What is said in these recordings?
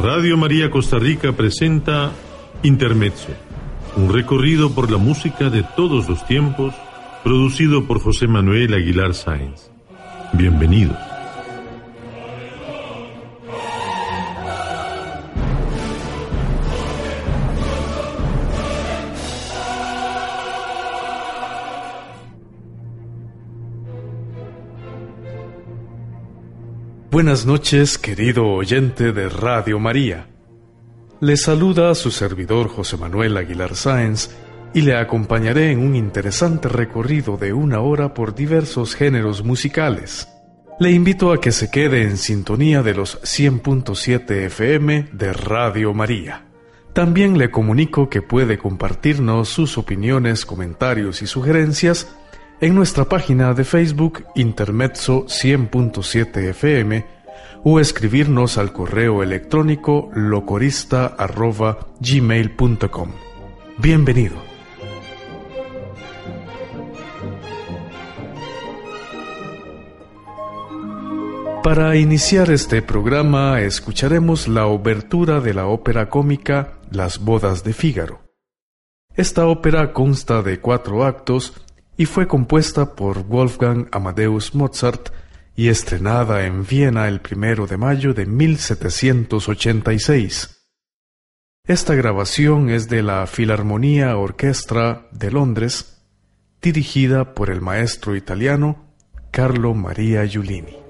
Radio María Costa Rica presenta Intermezzo, un recorrido por la música de todos los tiempos, producido por José Manuel Aguilar Sáenz. Bienvenidos. Buenas noches, querido oyente de Radio María. Le saluda a su servidor José Manuel Aguilar Sáenz y le acompañaré en un interesante recorrido de una hora por diversos géneros musicales. Le invito a que se quede en sintonía de los 100.7 FM de Radio María. También le comunico que puede compartirnos sus opiniones, comentarios y sugerencias en nuestra página de Facebook Intermezzo 100.7 FM o escribirnos al correo electrónico locorista.gmail.com. Bienvenido. Para iniciar este programa escucharemos la obertura de la ópera cómica Las bodas de Fígaro. Esta ópera consta de cuatro actos y fue compuesta por Wolfgang Amadeus Mozart y estrenada en Viena el primero de mayo de 1786. Esta grabación es de la Filarmonía Orquestra de Londres, dirigida por el maestro italiano Carlo Maria Giulini.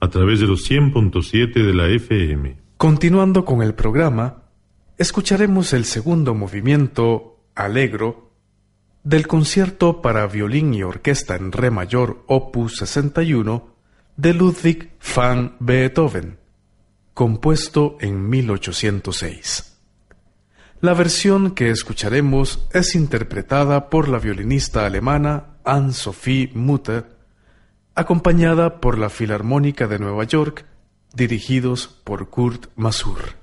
A través de los 100.7 de la FM. Continuando con el programa, escucharemos el segundo movimiento, Alegro, del concierto para violín y orquesta en re mayor opus 61 de Ludwig van Beethoven, compuesto en 1806. La versión que escucharemos es interpretada por la violinista alemana Anne-Sophie Mutter acompañada por la Filarmónica de Nueva York, dirigidos por Kurt Masur.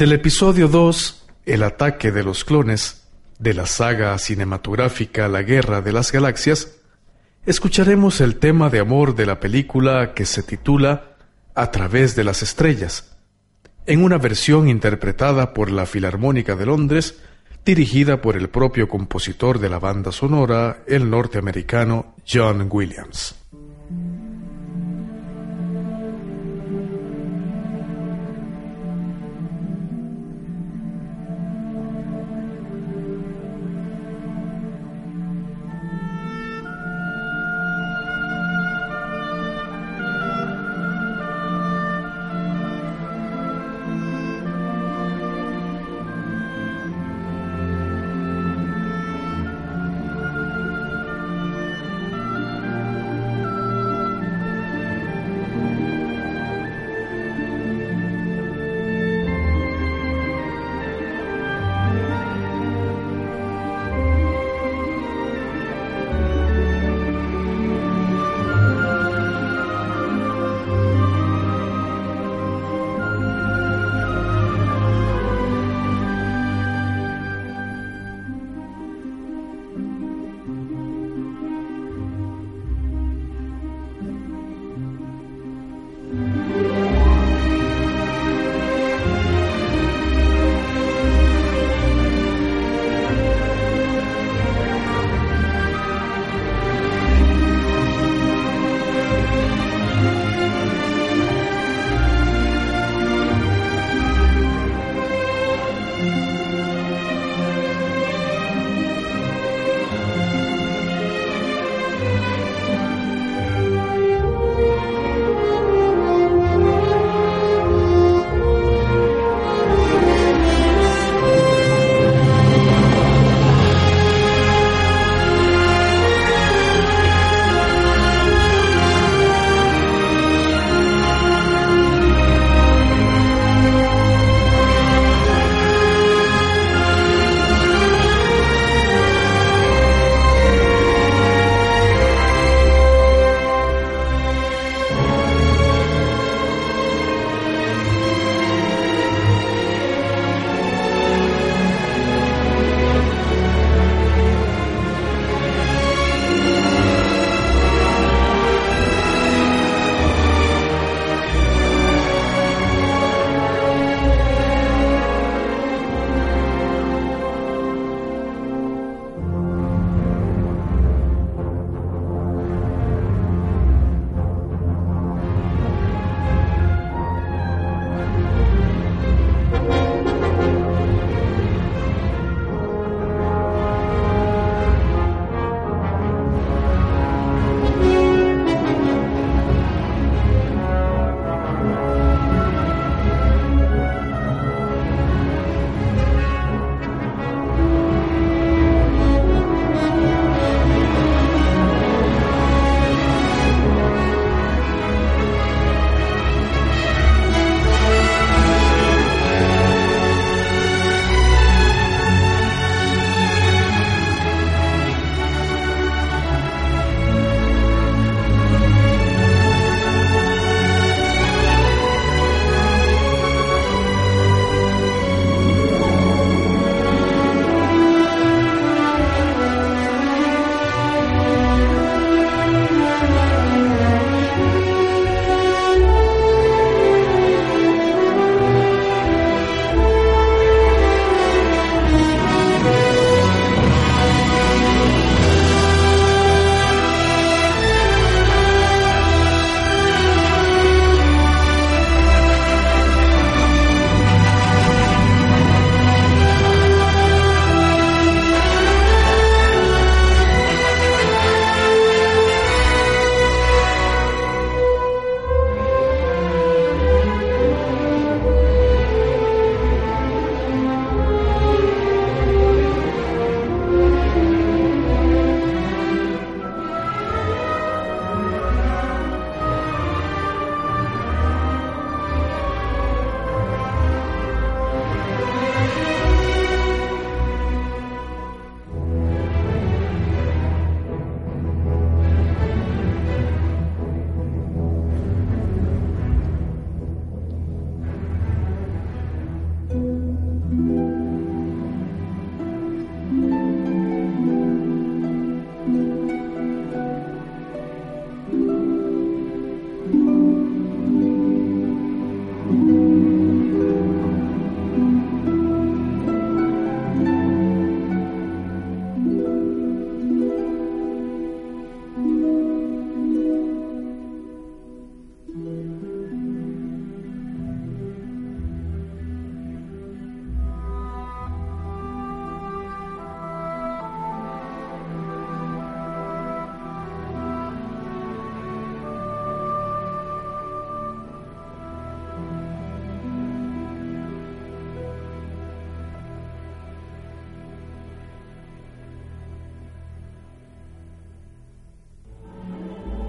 Del episodio 2, El ataque de los clones, de la saga cinematográfica La Guerra de las Galaxias, escucharemos el tema de amor de la película que se titula A través de las estrellas, en una versión interpretada por la Filarmónica de Londres, dirigida por el propio compositor de la banda sonora, el norteamericano John Williams.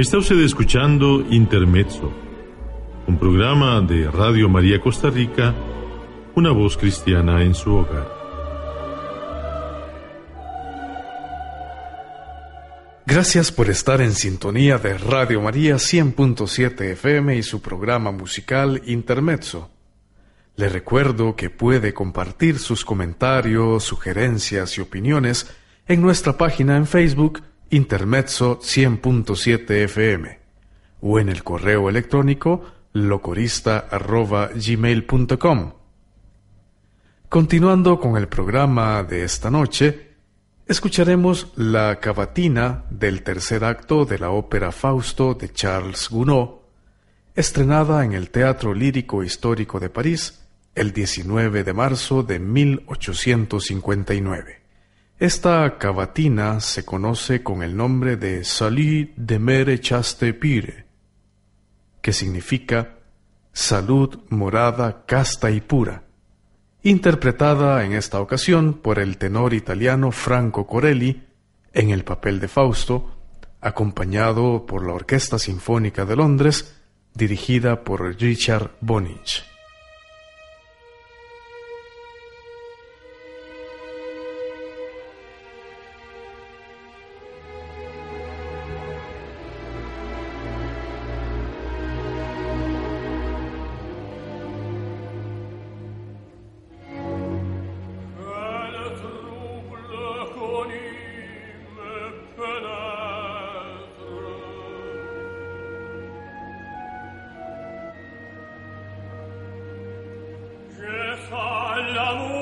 Está usted escuchando Intermezzo, un programa de Radio María Costa Rica, una voz cristiana en su hogar. Gracias por estar en sintonía de Radio María 100.7 FM y su programa musical Intermezzo. Le recuerdo que puede compartir sus comentarios, sugerencias y opiniones en nuestra página en Facebook intermezzo 100.7 FM o en el correo electrónico locorista.gmail.com. Continuando con el programa de esta noche, escucharemos la cavatina del tercer acto de la ópera Fausto de Charles Gounod, estrenada en el Teatro Lírico Histórico de París el 19 de marzo de 1859. Esta cavatina se conoce con el nombre de Salut de mere chaste pire, que significa salud morada casta y pura, interpretada en esta ocasión por el tenor italiano Franco Corelli en el papel de Fausto, acompañado por la Orquesta Sinfónica de Londres, dirigida por Richard Bonich. l'amore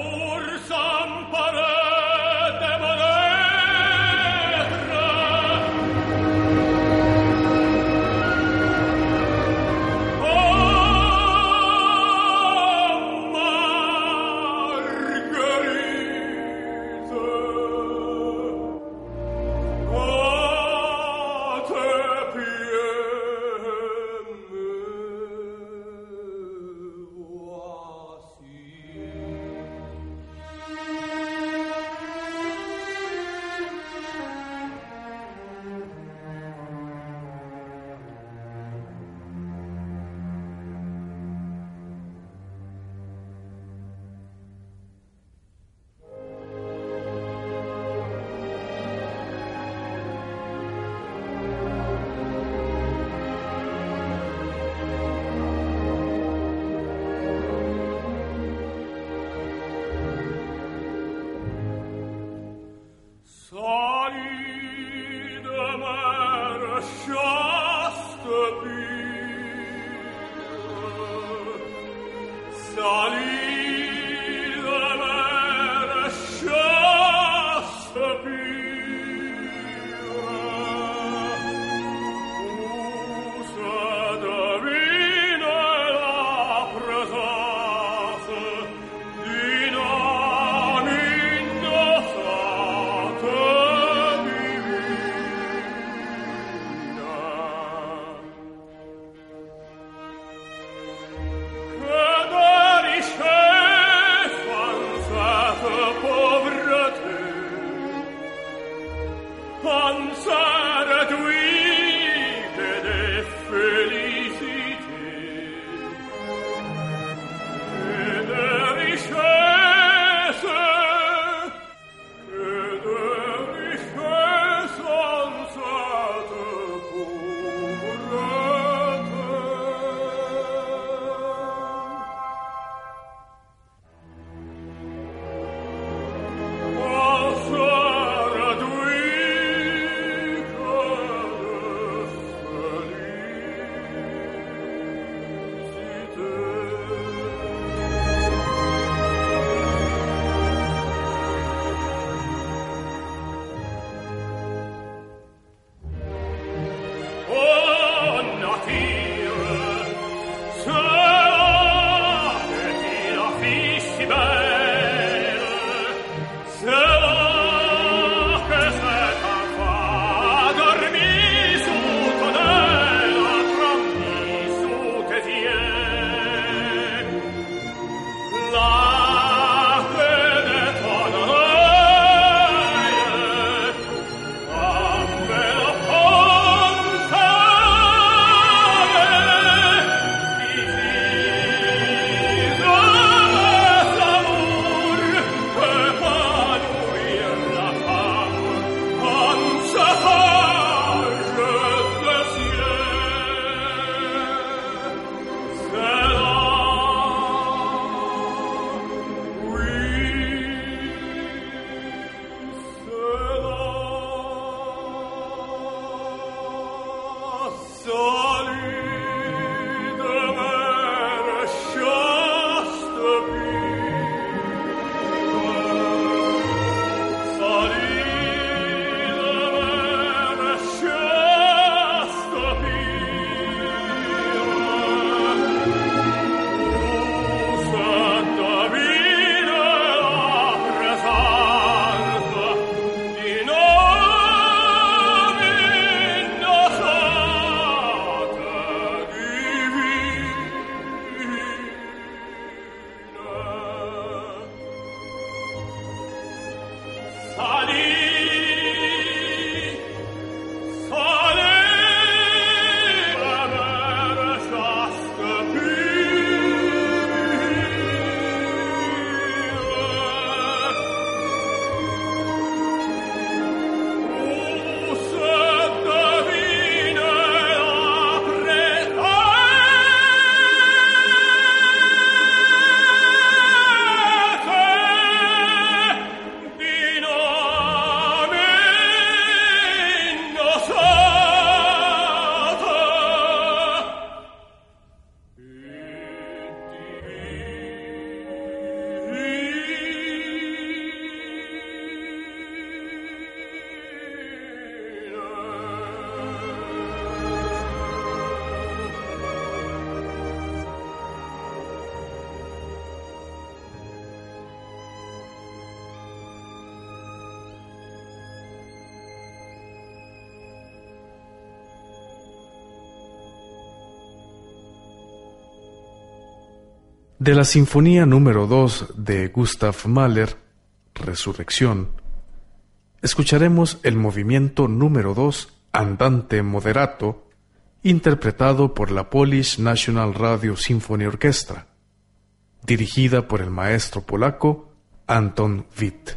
De la Sinfonía número 2 de Gustav Mahler, Resurrección, escucharemos el movimiento número 2, Andante Moderato, interpretado por la Polish National Radio Symphony Orchestra, dirigida por el maestro polaco Anton Witt.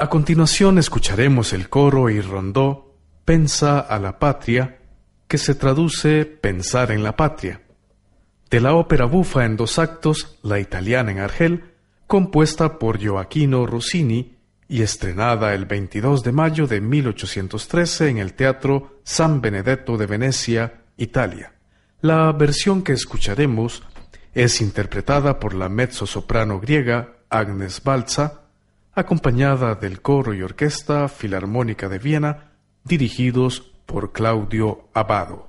A continuación escucharemos el coro y rondó Pensa a la patria, que se traduce Pensar en la patria, de la ópera bufa en dos actos La italiana en Argel, compuesta por Gioacchino Rossini y estrenada el 22 de mayo de 1813 en el Teatro San Benedetto de Venecia, Italia. La versión que escucharemos es interpretada por la mezzo-soprano griega Agnes Balza, acompañada del coro y orquesta filarmónica de Viena, dirigidos por Claudio Abado.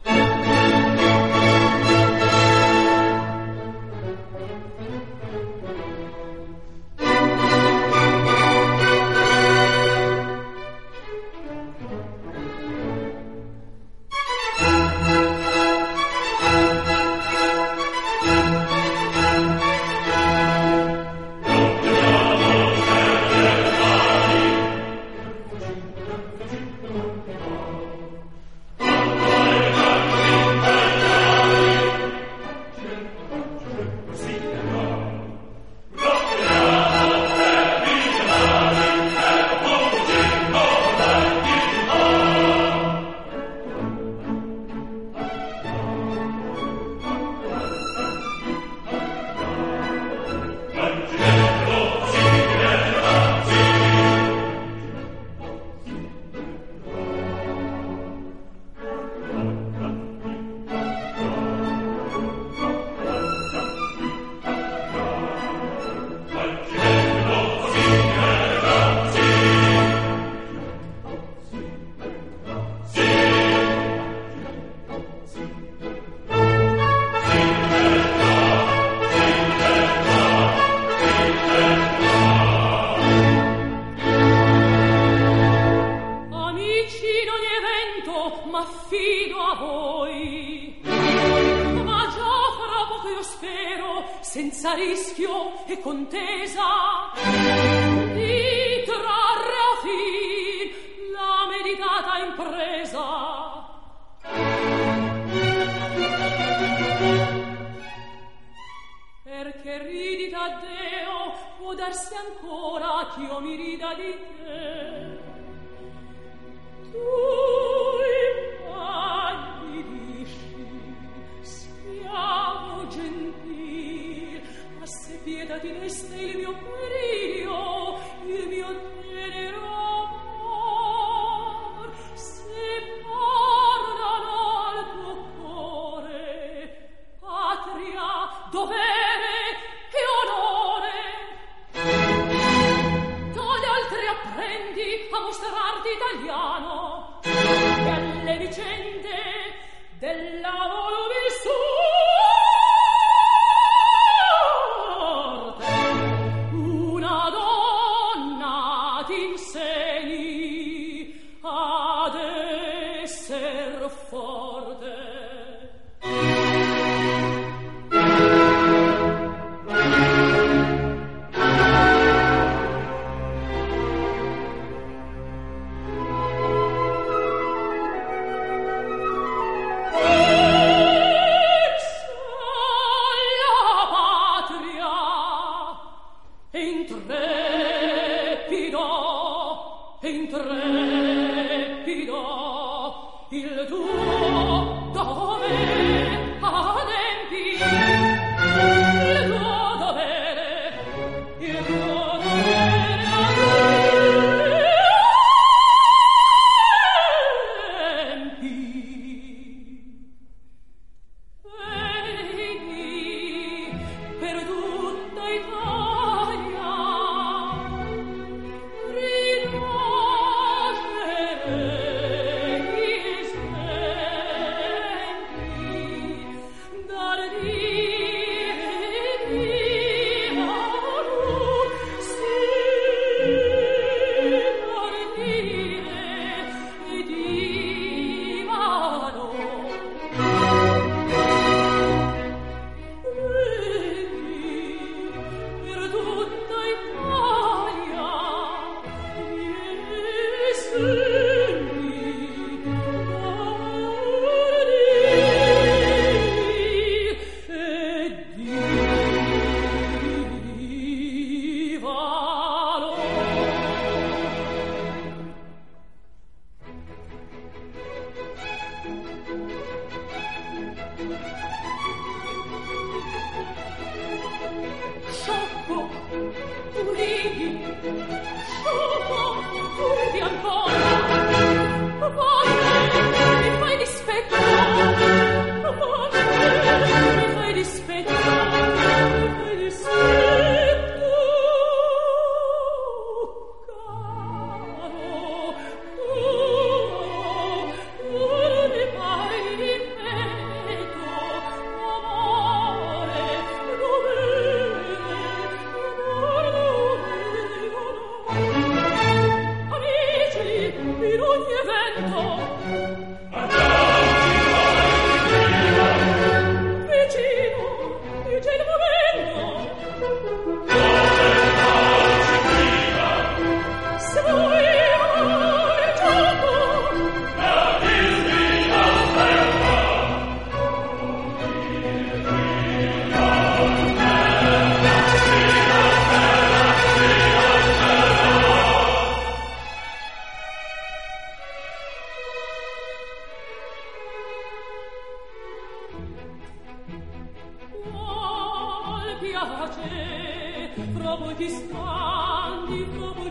piace, fra voi che stanti, fra voi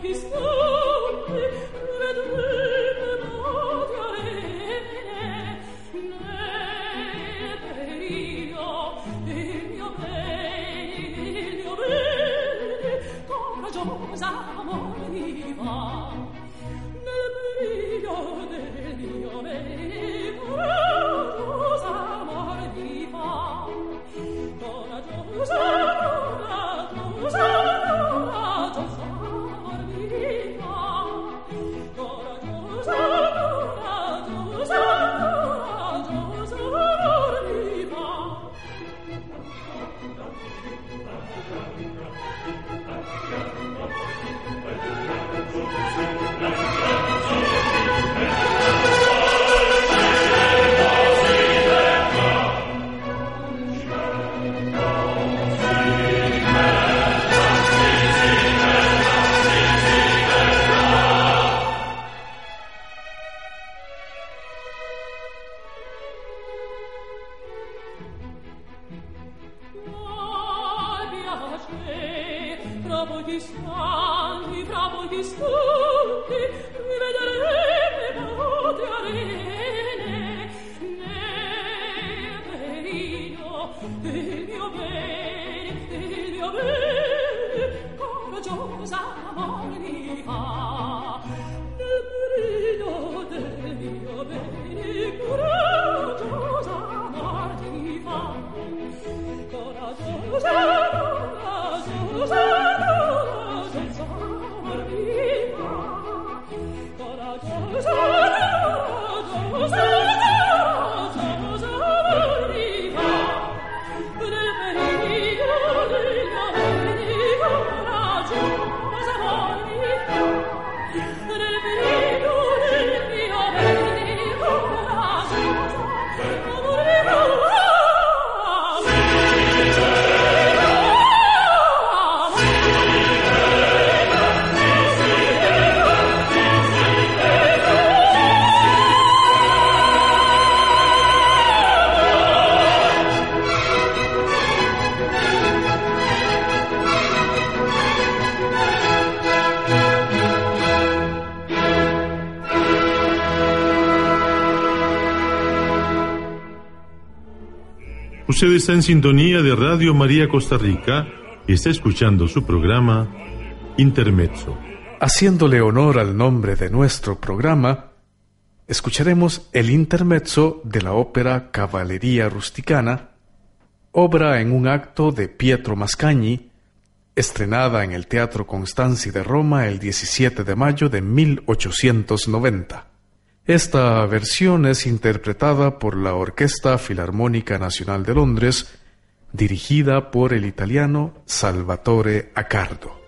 Usted está en sintonía de Radio María Costa Rica y está escuchando su programa Intermezzo. Haciéndole honor al nombre de nuestro programa, escucharemos el intermezzo de la ópera Caballería Rusticana, obra en un acto de Pietro Mascagni, estrenada en el Teatro Constanzi de Roma el 17 de mayo de 1890. Esta versión es interpretada por la Orquesta Filarmónica Nacional de Londres, dirigida por el italiano Salvatore Accardo.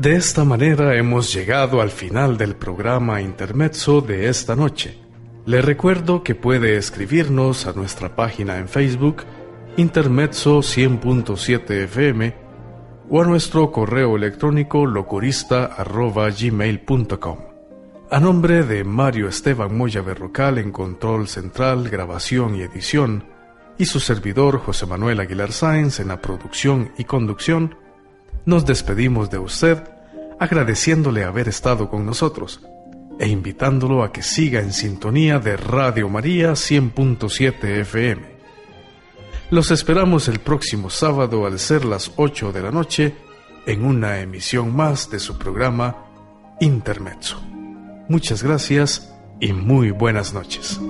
De esta manera hemos llegado al final del programa Intermezzo de esta noche. Le recuerdo que puede escribirnos a nuestra página en Facebook Intermezzo 100.7 FM o a nuestro correo electrónico locorista.gmail.com. A nombre de Mario Esteban Moya Berrocal en Control Central, Grabación y Edición, y su servidor José Manuel Aguilar Sáenz en la producción y conducción, nos despedimos de usted agradeciéndole haber estado con nosotros e invitándolo a que siga en sintonía de Radio María 100.7 FM. Los esperamos el próximo sábado al ser las 8 de la noche en una emisión más de su programa Intermezzo. Muchas gracias y muy buenas noches.